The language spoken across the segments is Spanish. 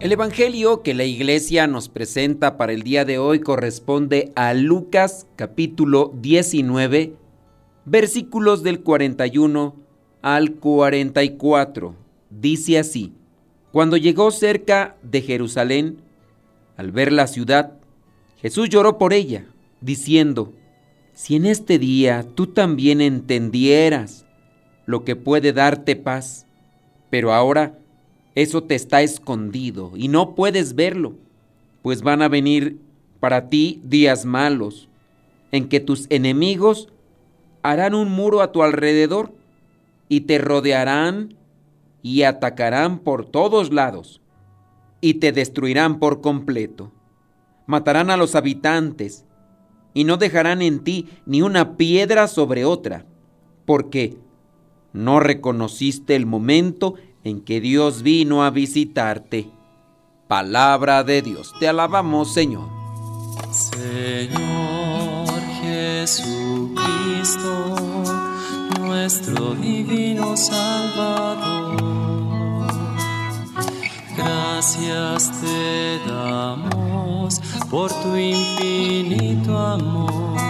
El Evangelio que la iglesia nos presenta para el día de hoy corresponde a Lucas capítulo 19, versículos del 41 al 44. Dice así, cuando llegó cerca de Jerusalén, al ver la ciudad, Jesús lloró por ella, diciendo, si en este día tú también entendieras lo que puede darte paz, pero ahora eso te está escondido y no puedes verlo, pues van a venir para ti días malos, en que tus enemigos harán un muro a tu alrededor y te rodearán y atacarán por todos lados y te destruirán por completo. Matarán a los habitantes y no dejarán en ti ni una piedra sobre otra, porque no reconociste el momento en que Dios vino a visitarte. Palabra de Dios, te alabamos Señor. Señor Jesucristo, nuestro divino Salvador, gracias te damos por tu infinito amor.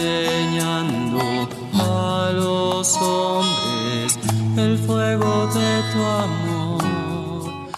enseñando a los hombres el fuego de tu amor.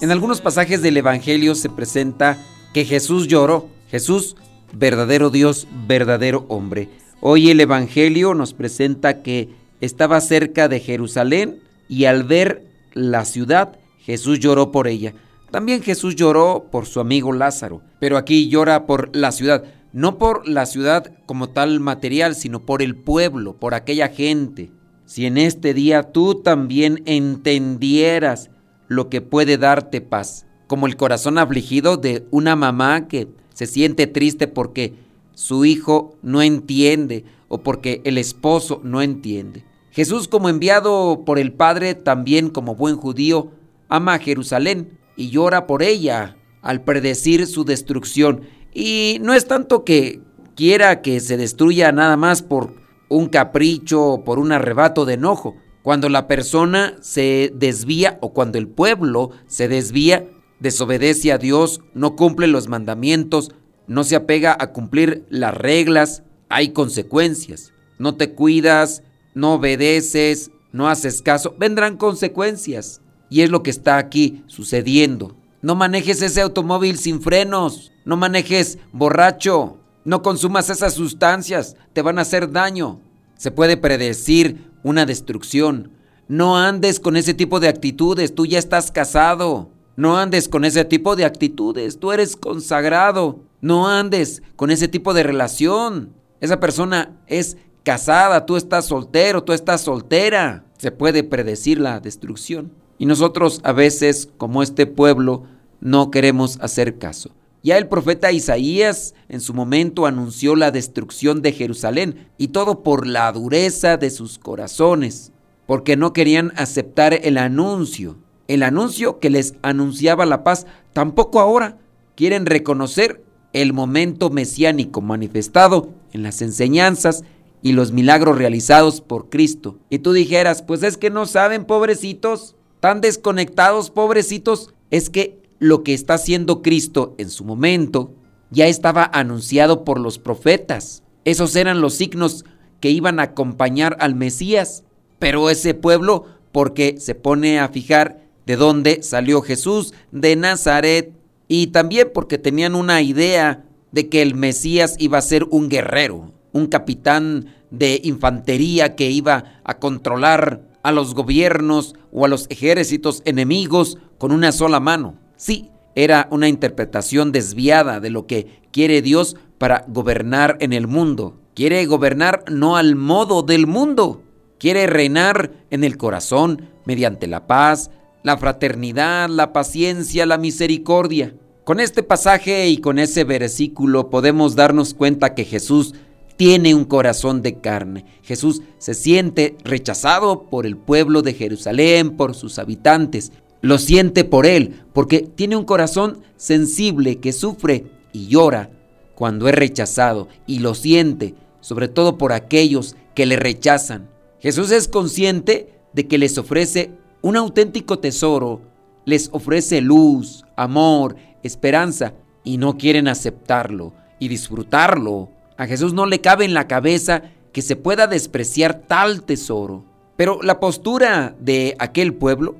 En algunos pasajes del Evangelio se presenta que Jesús lloró. Jesús, verdadero Dios, verdadero hombre. Hoy el Evangelio nos presenta que estaba cerca de Jerusalén y al ver la ciudad, Jesús lloró por ella. También Jesús lloró por su amigo Lázaro, pero aquí llora por la ciudad no por la ciudad como tal material, sino por el pueblo, por aquella gente. Si en este día tú también entendieras lo que puede darte paz, como el corazón afligido de una mamá que se siente triste porque su hijo no entiende o porque el esposo no entiende. Jesús como enviado por el Padre, también como buen judío, ama a Jerusalén y llora por ella al predecir su destrucción y no es tanto que quiera que se destruya nada más por un capricho o por un arrebato de enojo. Cuando la persona se desvía o cuando el pueblo se desvía, desobedece a Dios, no cumple los mandamientos, no se apega a cumplir las reglas, hay consecuencias. No te cuidas, no obedeces, no haces caso, vendrán consecuencias. Y es lo que está aquí sucediendo. No manejes ese automóvil sin frenos. No manejes borracho. No consumas esas sustancias. Te van a hacer daño. Se puede predecir una destrucción. No andes con ese tipo de actitudes. Tú ya estás casado. No andes con ese tipo de actitudes. Tú eres consagrado. No andes con ese tipo de relación. Esa persona es casada. Tú estás soltero. Tú estás soltera. Se puede predecir la destrucción. Y nosotros a veces, como este pueblo, no queremos hacer caso. Ya el profeta Isaías en su momento anunció la destrucción de Jerusalén y todo por la dureza de sus corazones, porque no querían aceptar el anuncio, el anuncio que les anunciaba la paz, tampoco ahora quieren reconocer el momento mesiánico manifestado en las enseñanzas y los milagros realizados por Cristo. Y tú dijeras, pues es que no saben, pobrecitos, tan desconectados, pobrecitos, es que lo que está haciendo Cristo en su momento ya estaba anunciado por los profetas. Esos eran los signos que iban a acompañar al Mesías. Pero ese pueblo, porque se pone a fijar de dónde salió Jesús, de Nazaret, y también porque tenían una idea de que el Mesías iba a ser un guerrero, un capitán de infantería que iba a controlar a los gobiernos o a los ejércitos enemigos con una sola mano. Sí, era una interpretación desviada de lo que quiere Dios para gobernar en el mundo. Quiere gobernar no al modo del mundo, quiere reinar en el corazón mediante la paz, la fraternidad, la paciencia, la misericordia. Con este pasaje y con ese versículo podemos darnos cuenta que Jesús tiene un corazón de carne. Jesús se siente rechazado por el pueblo de Jerusalén, por sus habitantes. Lo siente por él, porque tiene un corazón sensible que sufre y llora cuando es rechazado y lo siente, sobre todo por aquellos que le rechazan. Jesús es consciente de que les ofrece un auténtico tesoro, les ofrece luz, amor, esperanza, y no quieren aceptarlo y disfrutarlo a Jesús no le cabe en la cabeza que se pueda despreciar tal tesoro. Pero la postura de aquel pueblo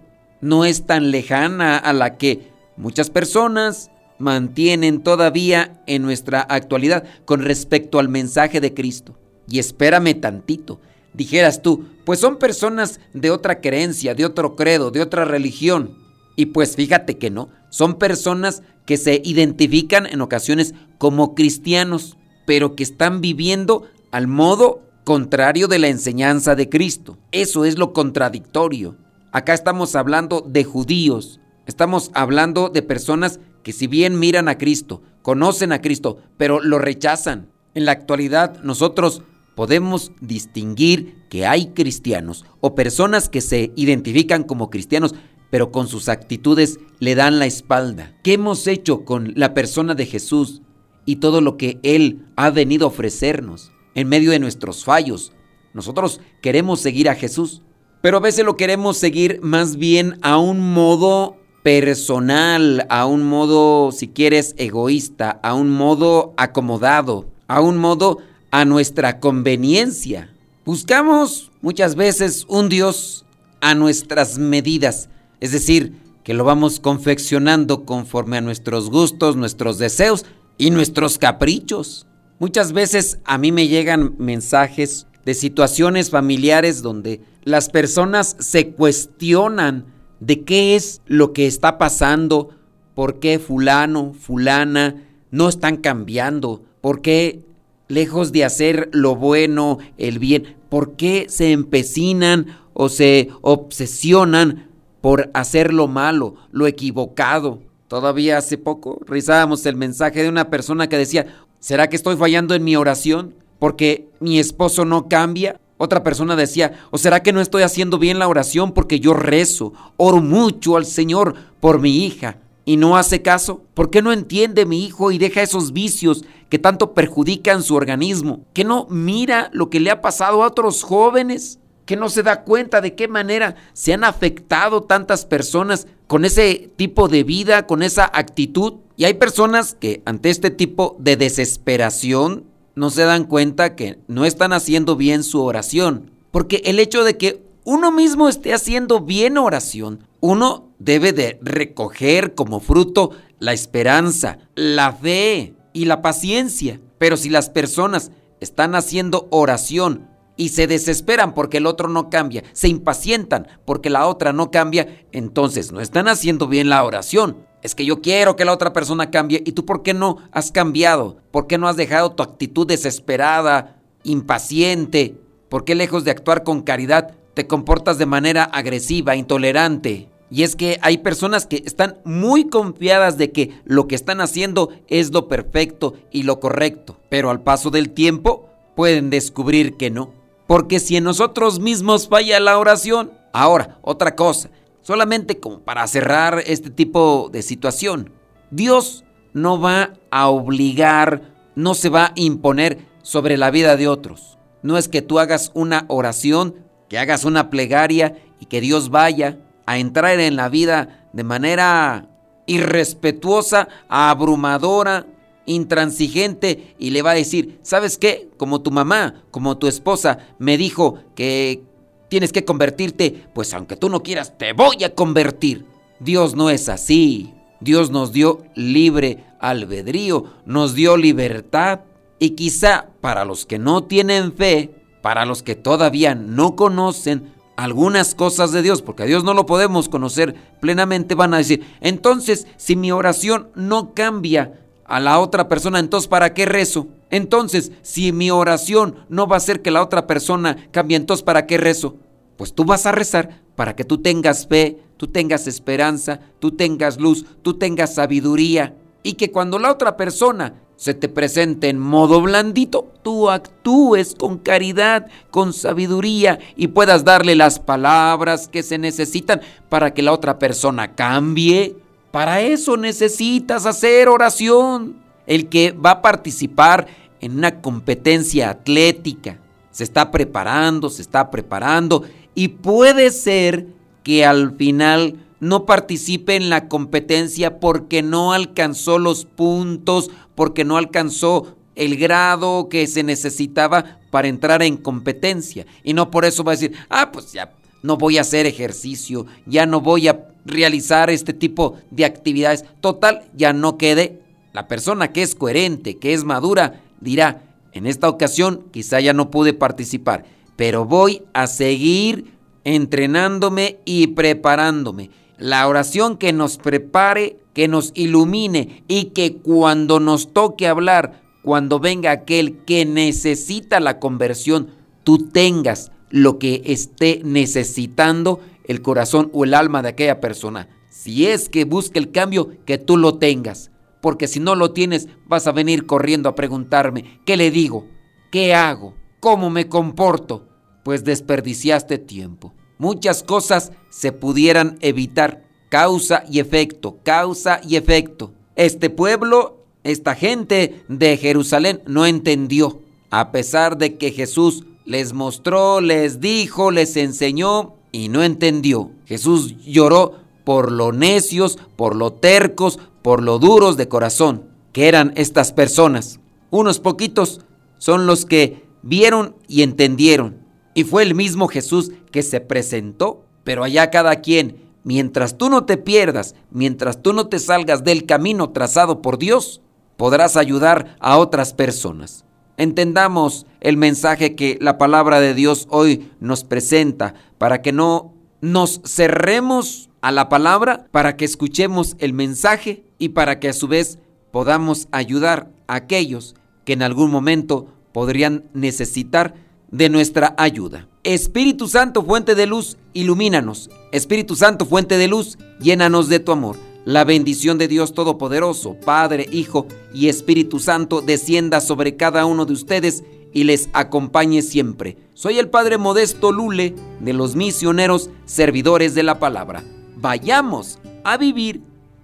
no es tan lejana a la que muchas personas mantienen todavía en nuestra actualidad con respecto al mensaje de Cristo. Y espérame tantito, dijeras tú, pues son personas de otra creencia, de otro credo, de otra religión. Y pues fíjate que no, son personas que se identifican en ocasiones como cristianos, pero que están viviendo al modo contrario de la enseñanza de Cristo. Eso es lo contradictorio. Acá estamos hablando de judíos, estamos hablando de personas que si bien miran a Cristo, conocen a Cristo, pero lo rechazan. En la actualidad nosotros podemos distinguir que hay cristianos o personas que se identifican como cristianos, pero con sus actitudes le dan la espalda. ¿Qué hemos hecho con la persona de Jesús? y todo lo que Él ha venido a ofrecernos en medio de nuestros fallos. Nosotros queremos seguir a Jesús, pero a veces lo queremos seguir más bien a un modo personal, a un modo, si quieres, egoísta, a un modo acomodado, a un modo a nuestra conveniencia. Buscamos muchas veces un Dios a nuestras medidas, es decir, que lo vamos confeccionando conforme a nuestros gustos, nuestros deseos y nuestros caprichos. Muchas veces a mí me llegan mensajes de situaciones familiares donde las personas se cuestionan de qué es lo que está pasando, por qué fulano, fulana no están cambiando, por qué lejos de hacer lo bueno, el bien, por qué se empecinan o se obsesionan por hacer lo malo, lo equivocado. Todavía hace poco rizábamos el mensaje de una persona que decía, ¿será que estoy fallando en mi oración porque mi esposo no cambia? Otra persona decía, ¿o será que no estoy haciendo bien la oración porque yo rezo, oro mucho al Señor por mi hija? y no hace caso? ¿Por qué no entiende mi hijo y deja esos vicios que tanto perjudican su organismo? ¿Que no mira lo que le ha pasado a otros jóvenes? que no se da cuenta de qué manera se han afectado tantas personas con ese tipo de vida, con esa actitud. Y hay personas que ante este tipo de desesperación no se dan cuenta que no están haciendo bien su oración. Porque el hecho de que uno mismo esté haciendo bien oración, uno debe de recoger como fruto la esperanza, la fe y la paciencia. Pero si las personas están haciendo oración y se desesperan porque el otro no cambia, se impacientan porque la otra no cambia, entonces no están haciendo bien la oración. Es que yo quiero que la otra persona cambie y tú por qué no has cambiado? ¿Por qué no has dejado tu actitud desesperada, impaciente? ¿Por qué lejos de actuar con caridad te comportas de manera agresiva, intolerante? Y es que hay personas que están muy confiadas de que lo que están haciendo es lo perfecto y lo correcto, pero al paso del tiempo pueden descubrir que no. Porque si en nosotros mismos falla la oración, ahora, otra cosa, solamente como para cerrar este tipo de situación, Dios no va a obligar, no se va a imponer sobre la vida de otros. No es que tú hagas una oración, que hagas una plegaria y que Dios vaya a entrar en la vida de manera irrespetuosa, abrumadora, intransigente y le va a decir, ¿sabes qué? Como tu mamá, como tu esposa me dijo que tienes que convertirte, pues aunque tú no quieras, te voy a convertir. Dios no es así. Dios nos dio libre albedrío, nos dio libertad. Y quizá para los que no tienen fe, para los que todavía no conocen algunas cosas de Dios, porque a Dios no lo podemos conocer plenamente, van a decir, entonces si mi oración no cambia a la otra persona, entonces ¿para qué rezo? Entonces, si mi oración no va a hacer que la otra persona cambie, entonces ¿para qué rezo? Pues tú vas a rezar para que tú tengas fe, tú tengas esperanza, tú tengas luz, tú tengas sabiduría y que cuando la otra persona se te presente en modo blandito, tú actúes con caridad, con sabiduría y puedas darle las palabras que se necesitan para que la otra persona cambie. Para eso necesitas hacer oración. El que va a participar en una competencia atlética, se está preparando, se está preparando y puede ser que al final no participe en la competencia porque no alcanzó los puntos, porque no alcanzó el grado que se necesitaba para entrar en competencia. Y no por eso va a decir, ah, pues ya no voy a hacer ejercicio, ya no voy a realizar este tipo de actividades. Total, ya no quede. La persona que es coherente, que es madura, dirá, en esta ocasión quizá ya no pude participar, pero voy a seguir entrenándome y preparándome. La oración que nos prepare, que nos ilumine y que cuando nos toque hablar, cuando venga aquel que necesita la conversión, tú tengas lo que esté necesitando el corazón o el alma de aquella persona. Si es que busca el cambio, que tú lo tengas. Porque si no lo tienes, vas a venir corriendo a preguntarme, ¿qué le digo? ¿Qué hago? ¿Cómo me comporto? Pues desperdiciaste tiempo. Muchas cosas se pudieran evitar. Causa y efecto, causa y efecto. Este pueblo, esta gente de Jerusalén no entendió, a pesar de que Jesús les mostró, les dijo, les enseñó y no entendió. Jesús lloró por lo necios, por lo tercos, por lo duros de corazón que eran estas personas. Unos poquitos son los que vieron y entendieron. Y fue el mismo Jesús que se presentó, pero allá cada quien, mientras tú no te pierdas, mientras tú no te salgas del camino trazado por Dios, podrás ayudar a otras personas. Entendamos el mensaje que la palabra de Dios hoy nos presenta para que no nos cerremos a la palabra, para que escuchemos el mensaje y para que a su vez podamos ayudar a aquellos que en algún momento podrían necesitar de nuestra ayuda. Espíritu Santo, fuente de luz, ilumínanos. Espíritu Santo, fuente de luz, llénanos de tu amor. La bendición de Dios Todopoderoso, Padre, Hijo y Espíritu Santo, descienda sobre cada uno de ustedes y les acompañe siempre. Soy el Padre Modesto Lule de los misioneros servidores de la palabra. Vayamos a vivir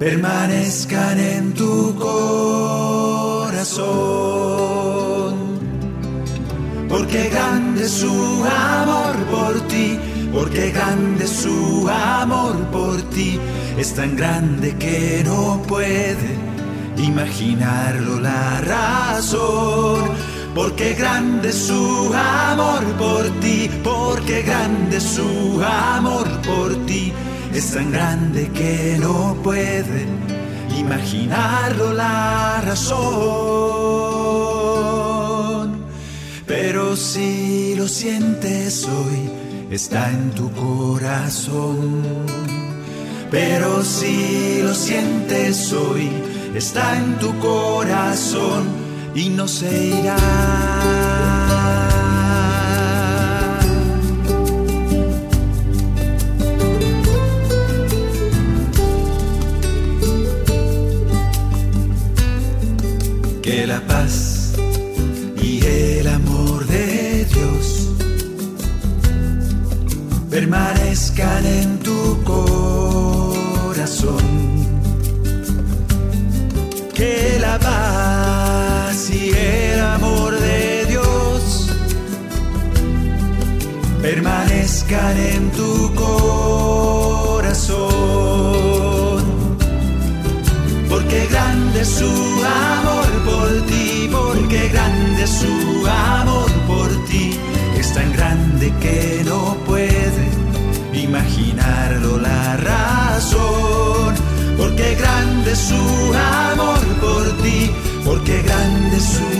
permanezcan en tu corazón. Porque grande es su amor por ti porque grande su amor por ti, es tan grande que no puede imaginarlo la razón. Porque grande su amor por ti, porque grande su amor por ti, es tan grande que no puede imaginarlo la razón. Pero si lo sientes hoy, está en tu corazón. Pero si lo sientes hoy, está en tu corazón y no se irá. Grande su amor por ti. Es tan grande que no puede imaginarlo la razón. Porque grande es su amor por ti, porque grande es su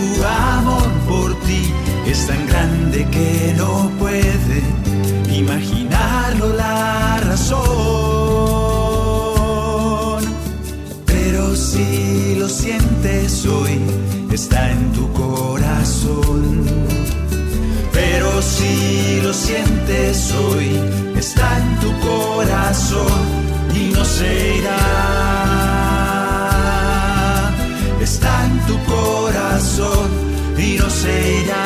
y no se irá. Está en tu corazón y no se irá.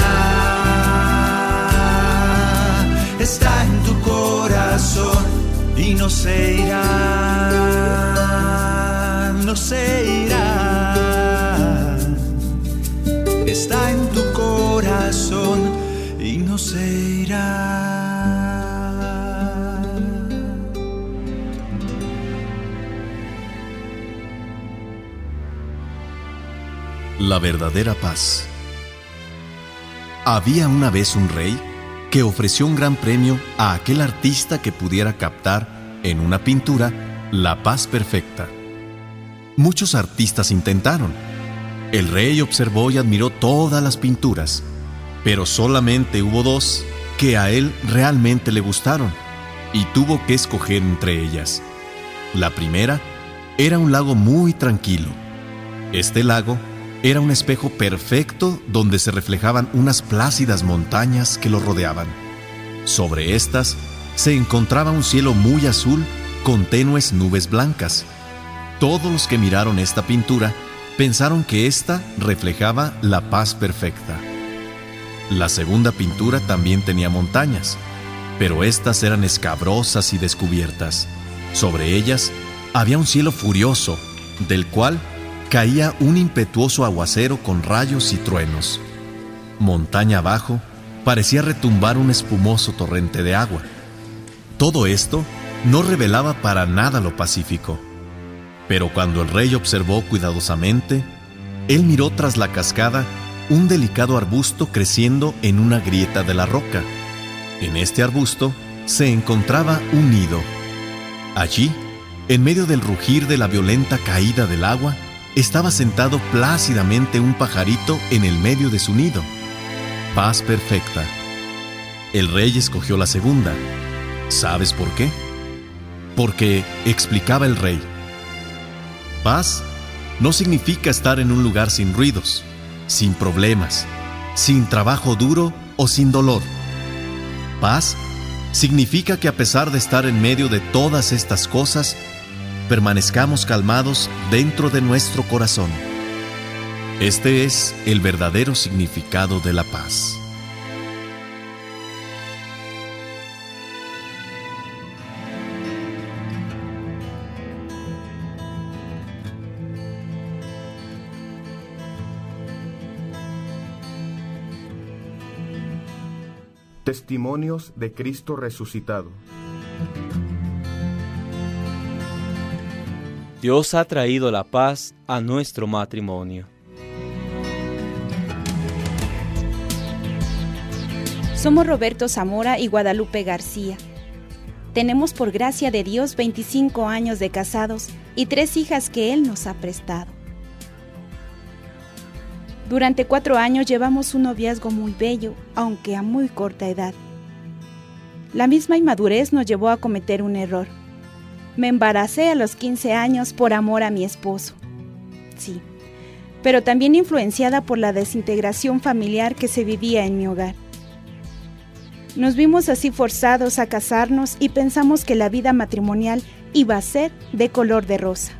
Está en tu corazón y no se irá. No se irá. Está en tu corazón y no se irá. La verdadera paz. Había una vez un rey que ofreció un gran premio a aquel artista que pudiera captar en una pintura la paz perfecta. Muchos artistas intentaron. El rey observó y admiró todas las pinturas, pero solamente hubo dos que a él realmente le gustaron y tuvo que escoger entre ellas. La primera era un lago muy tranquilo. Este lago era un espejo perfecto donde se reflejaban unas plácidas montañas que lo rodeaban. Sobre estas se encontraba un cielo muy azul con tenues nubes blancas. Todos los que miraron esta pintura pensaron que ésta reflejaba la paz perfecta. La segunda pintura también tenía montañas, pero estas eran escabrosas y descubiertas. Sobre ellas había un cielo furioso, del cual caía un impetuoso aguacero con rayos y truenos. Montaña abajo parecía retumbar un espumoso torrente de agua. Todo esto no revelaba para nada lo pacífico. Pero cuando el rey observó cuidadosamente, él miró tras la cascada un delicado arbusto creciendo en una grieta de la roca. En este arbusto se encontraba un nido. Allí, en medio del rugir de la violenta caída del agua, estaba sentado plácidamente un pajarito en el medio de su nido. Paz perfecta. El rey escogió la segunda. ¿Sabes por qué? Porque, explicaba el rey, paz no significa estar en un lugar sin ruidos, sin problemas, sin trabajo duro o sin dolor. Paz significa que a pesar de estar en medio de todas estas cosas, permanezcamos calmados dentro de nuestro corazón. Este es el verdadero significado de la paz. Testimonios de Cristo resucitado. Dios ha traído la paz a nuestro matrimonio. Somos Roberto Zamora y Guadalupe García. Tenemos por gracia de Dios 25 años de casados y tres hijas que Él nos ha prestado. Durante cuatro años llevamos un noviazgo muy bello, aunque a muy corta edad. La misma inmadurez nos llevó a cometer un error. Me embaracé a los 15 años por amor a mi esposo. sí, pero también influenciada por la desintegración familiar que se vivía en mi hogar. Nos vimos así forzados a casarnos y pensamos que la vida matrimonial iba a ser de color de rosa.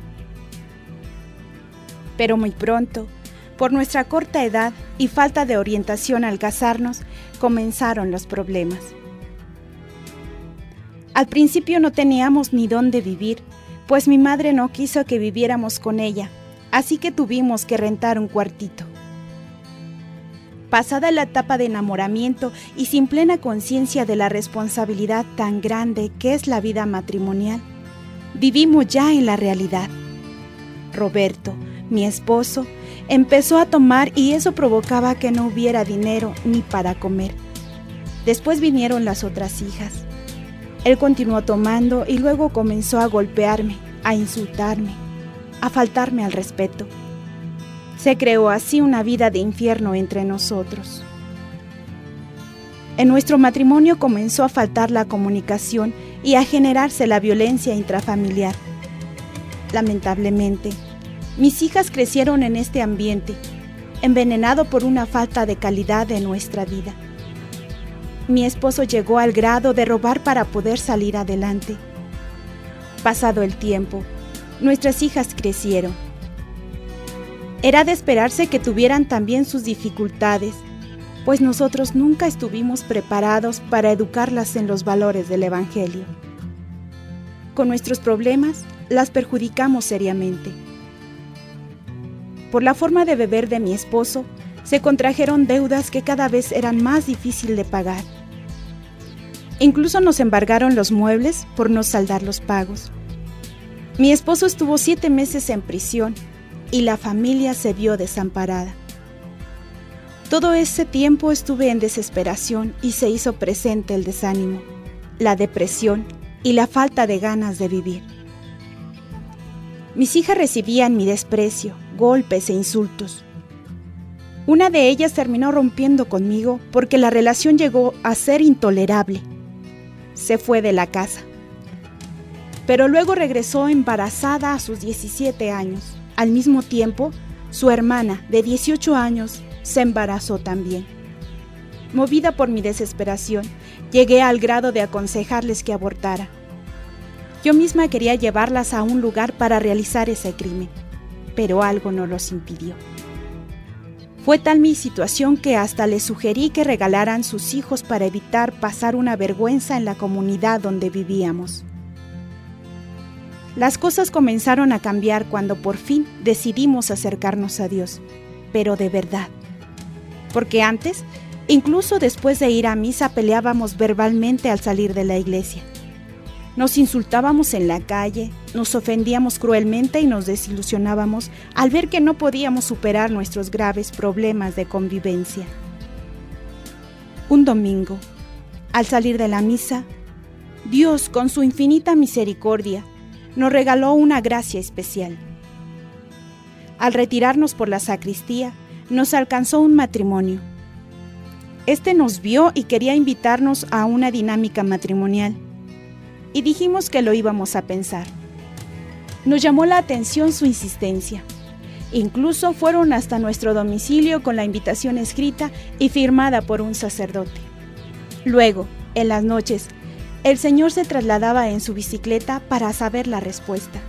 Pero muy pronto, por nuestra corta edad y falta de orientación al casarnos, comenzaron los problemas. Al principio no teníamos ni dónde vivir, pues mi madre no quiso que viviéramos con ella, así que tuvimos que rentar un cuartito. Pasada la etapa de enamoramiento y sin plena conciencia de la responsabilidad tan grande que es la vida matrimonial, vivimos ya en la realidad. Roberto, mi esposo, empezó a tomar y eso provocaba que no hubiera dinero ni para comer. Después vinieron las otras hijas. Él continuó tomando y luego comenzó a golpearme, a insultarme, a faltarme al respeto. Se creó así una vida de infierno entre nosotros. En nuestro matrimonio comenzó a faltar la comunicación y a generarse la violencia intrafamiliar. Lamentablemente, mis hijas crecieron en este ambiente, envenenado por una falta de calidad de nuestra vida. Mi esposo llegó al grado de robar para poder salir adelante. Pasado el tiempo, nuestras hijas crecieron era de esperarse que tuvieran también sus dificultades, pues nosotros nunca estuvimos preparados para educarlas en los valores del Evangelio. Con nuestros problemas las perjudicamos seriamente. Por la forma de beber de mi esposo, se contrajeron deudas que cada vez eran más difícil de pagar. Incluso nos embargaron los muebles por no saldar los pagos. Mi esposo estuvo siete meses en prisión y la familia se vio desamparada. Todo ese tiempo estuve en desesperación y se hizo presente el desánimo, la depresión y la falta de ganas de vivir. Mis hijas recibían mi desprecio, golpes e insultos. Una de ellas terminó rompiendo conmigo porque la relación llegó a ser intolerable. Se fue de la casa. Pero luego regresó embarazada a sus 17 años. Al mismo tiempo, su hermana, de 18 años, se embarazó también. Movida por mi desesperación, llegué al grado de aconsejarles que abortara. Yo misma quería llevarlas a un lugar para realizar ese crimen, pero algo no los impidió. Fue tal mi situación que hasta les sugerí que regalaran sus hijos para evitar pasar una vergüenza en la comunidad donde vivíamos. Las cosas comenzaron a cambiar cuando por fin decidimos acercarnos a Dios, pero de verdad. Porque antes, incluso después de ir a misa, peleábamos verbalmente al salir de la iglesia. Nos insultábamos en la calle, nos ofendíamos cruelmente y nos desilusionábamos al ver que no podíamos superar nuestros graves problemas de convivencia. Un domingo, al salir de la misa, Dios, con su infinita misericordia, nos regaló una gracia especial. Al retirarnos por la sacristía, nos alcanzó un matrimonio. Este nos vio y quería invitarnos a una dinámica matrimonial, y dijimos que lo íbamos a pensar. Nos llamó la atención su insistencia. Incluso fueron hasta nuestro domicilio con la invitación escrita y firmada por un sacerdote. Luego, en las noches, el señor se trasladaba en su bicicleta para saber la respuesta.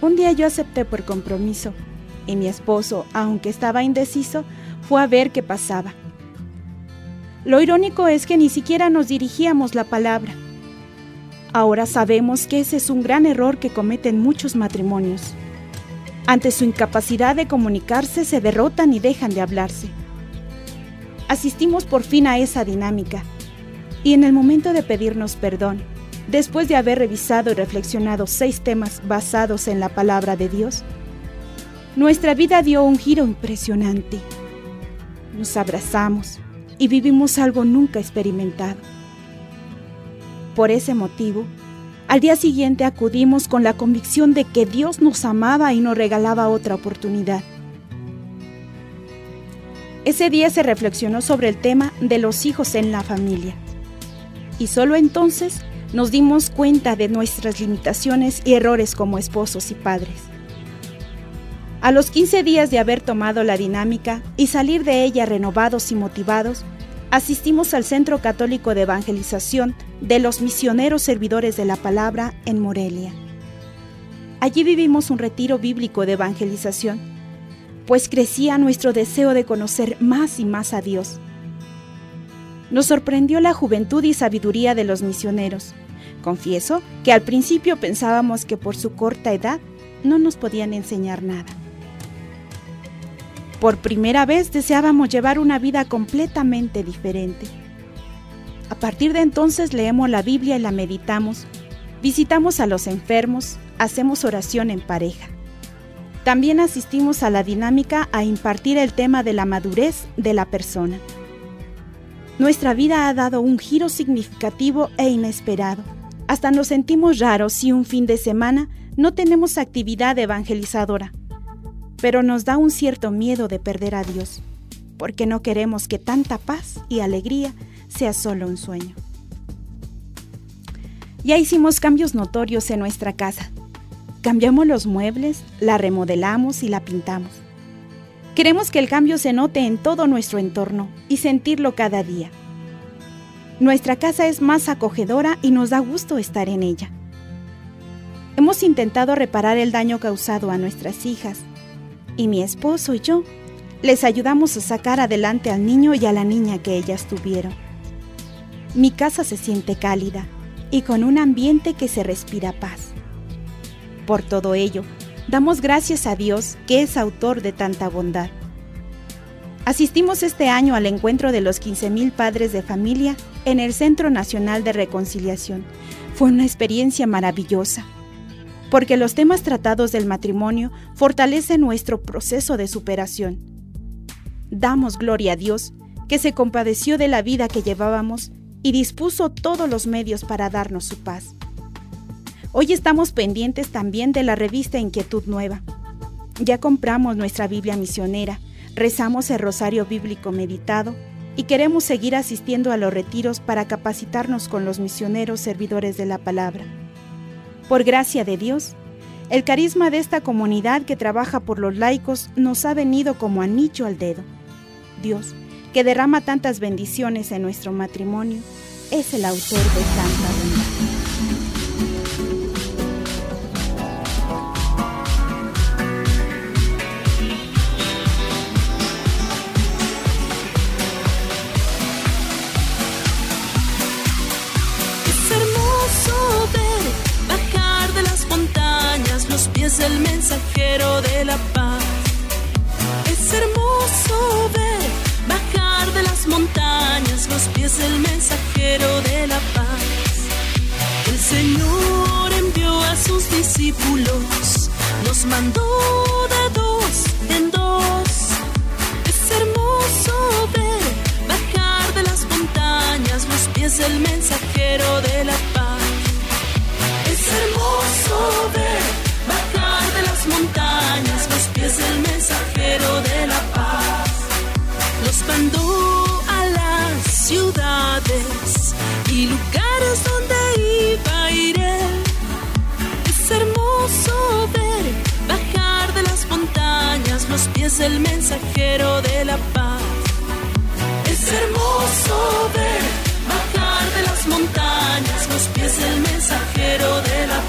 Un día yo acepté por compromiso y mi esposo, aunque estaba indeciso, fue a ver qué pasaba. Lo irónico es que ni siquiera nos dirigíamos la palabra. Ahora sabemos que ese es un gran error que cometen muchos matrimonios. Ante su incapacidad de comunicarse se derrotan y dejan de hablarse. Asistimos por fin a esa dinámica y en el momento de pedirnos perdón, después de haber revisado y reflexionado seis temas basados en la palabra de Dios, nuestra vida dio un giro impresionante. Nos abrazamos y vivimos algo nunca experimentado. Por ese motivo, al día siguiente acudimos con la convicción de que Dios nos amaba y nos regalaba otra oportunidad. Ese día se reflexionó sobre el tema de los hijos en la familia y solo entonces nos dimos cuenta de nuestras limitaciones y errores como esposos y padres. A los 15 días de haber tomado la dinámica y salir de ella renovados y motivados, asistimos al Centro Católico de Evangelización de los Misioneros Servidores de la Palabra en Morelia. Allí vivimos un retiro bíblico de evangelización, pues crecía nuestro deseo de conocer más y más a Dios. Nos sorprendió la juventud y sabiduría de los misioneros. Confieso que al principio pensábamos que por su corta edad no nos podían enseñar nada. Por primera vez deseábamos llevar una vida completamente diferente. A partir de entonces leemos la Biblia y la meditamos, visitamos a los enfermos, hacemos oración en pareja. También asistimos a la dinámica a impartir el tema de la madurez de la persona. Nuestra vida ha dado un giro significativo e inesperado. Hasta nos sentimos raros si un fin de semana no tenemos actividad evangelizadora pero nos da un cierto miedo de perder a Dios, porque no queremos que tanta paz y alegría sea solo un sueño. Ya hicimos cambios notorios en nuestra casa. Cambiamos los muebles, la remodelamos y la pintamos. Queremos que el cambio se note en todo nuestro entorno y sentirlo cada día. Nuestra casa es más acogedora y nos da gusto estar en ella. Hemos intentado reparar el daño causado a nuestras hijas y mi esposo y yo les ayudamos a sacar adelante al niño y a la niña que ellas tuvieron. Mi casa se siente cálida y con un ambiente que se respira paz. Por todo ello, damos gracias a Dios que es autor de tanta bondad. Asistimos este año al encuentro de los 15.000 padres de familia en el Centro Nacional de Reconciliación. Fue una experiencia maravillosa porque los temas tratados del matrimonio fortalecen nuestro proceso de superación. Damos gloria a Dios, que se compadeció de la vida que llevábamos y dispuso todos los medios para darnos su paz. Hoy estamos pendientes también de la revista Inquietud Nueva. Ya compramos nuestra Biblia misionera, rezamos el Rosario Bíblico meditado y queremos seguir asistiendo a los retiros para capacitarnos con los misioneros servidores de la palabra. Por gracia de Dios, el carisma de esta comunidad que trabaja por los laicos nos ha venido como anillo al dedo. Dios, que derrama tantas bendiciones en nuestro matrimonio, es el autor de tanta bondad. Mensajero de la paz. Es hermoso ver bajar de las montañas los pies del mensajero de la paz. El Señor envió a sus discípulos, los mandó de dos en dos. Es hermoso ver bajar de las montañas los pies del mensajero de la paz. Es hermoso pies del mensajero de la paz. Los mandó a las ciudades y lugares donde iba a ir. Es hermoso ver bajar de las montañas los pies del mensajero de la paz. Es hermoso ver bajar de las montañas los pies del mensajero de la paz.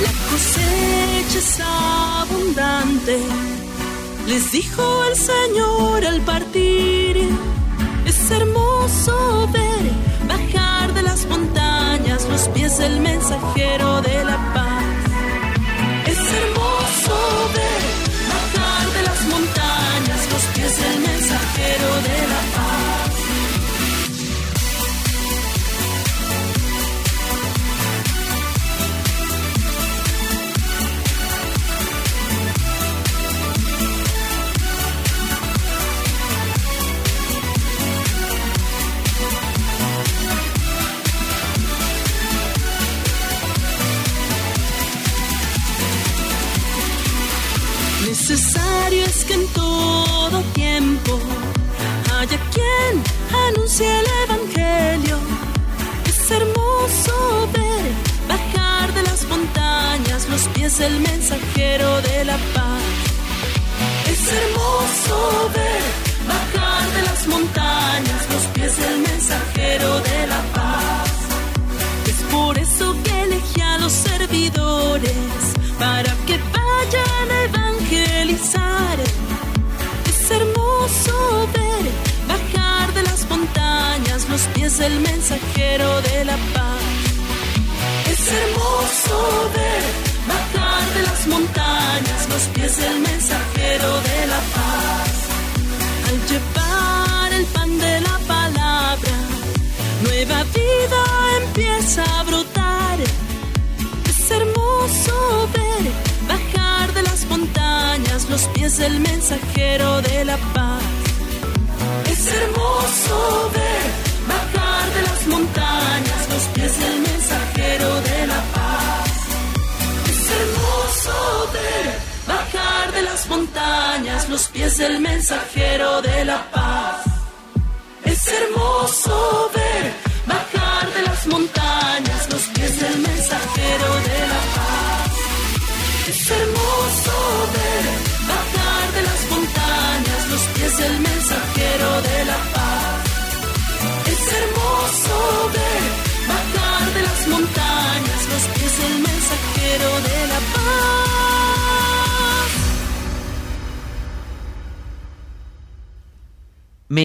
La cosecha es abundante, les dijo el Señor al partir. Es hermoso ver bajar de las montañas los pies del mensajero de la paz. Del mensajero de la paz. Es hermoso ver bajar de las montañas los pies del mensajero de la paz. Es por eso que elegí a los servidores para que vayan a evangelizar. Es hermoso ver bajar de las montañas los pies del mensajero de la paz. Es hermoso ver montañas los pies del mensajero de la paz. Al llevar el pan de la palabra, nueva vida empieza a brotar. Es hermoso ver bajar de las montañas los pies del mensajero de la paz. Es hermoso montañas, los pies del mensajero de la paz. Es hermoso ver bajar de las montañas, los pies del mensajero de la paz. Es hermoso ver bajar de las montañas, los pies del mensajero de la paz.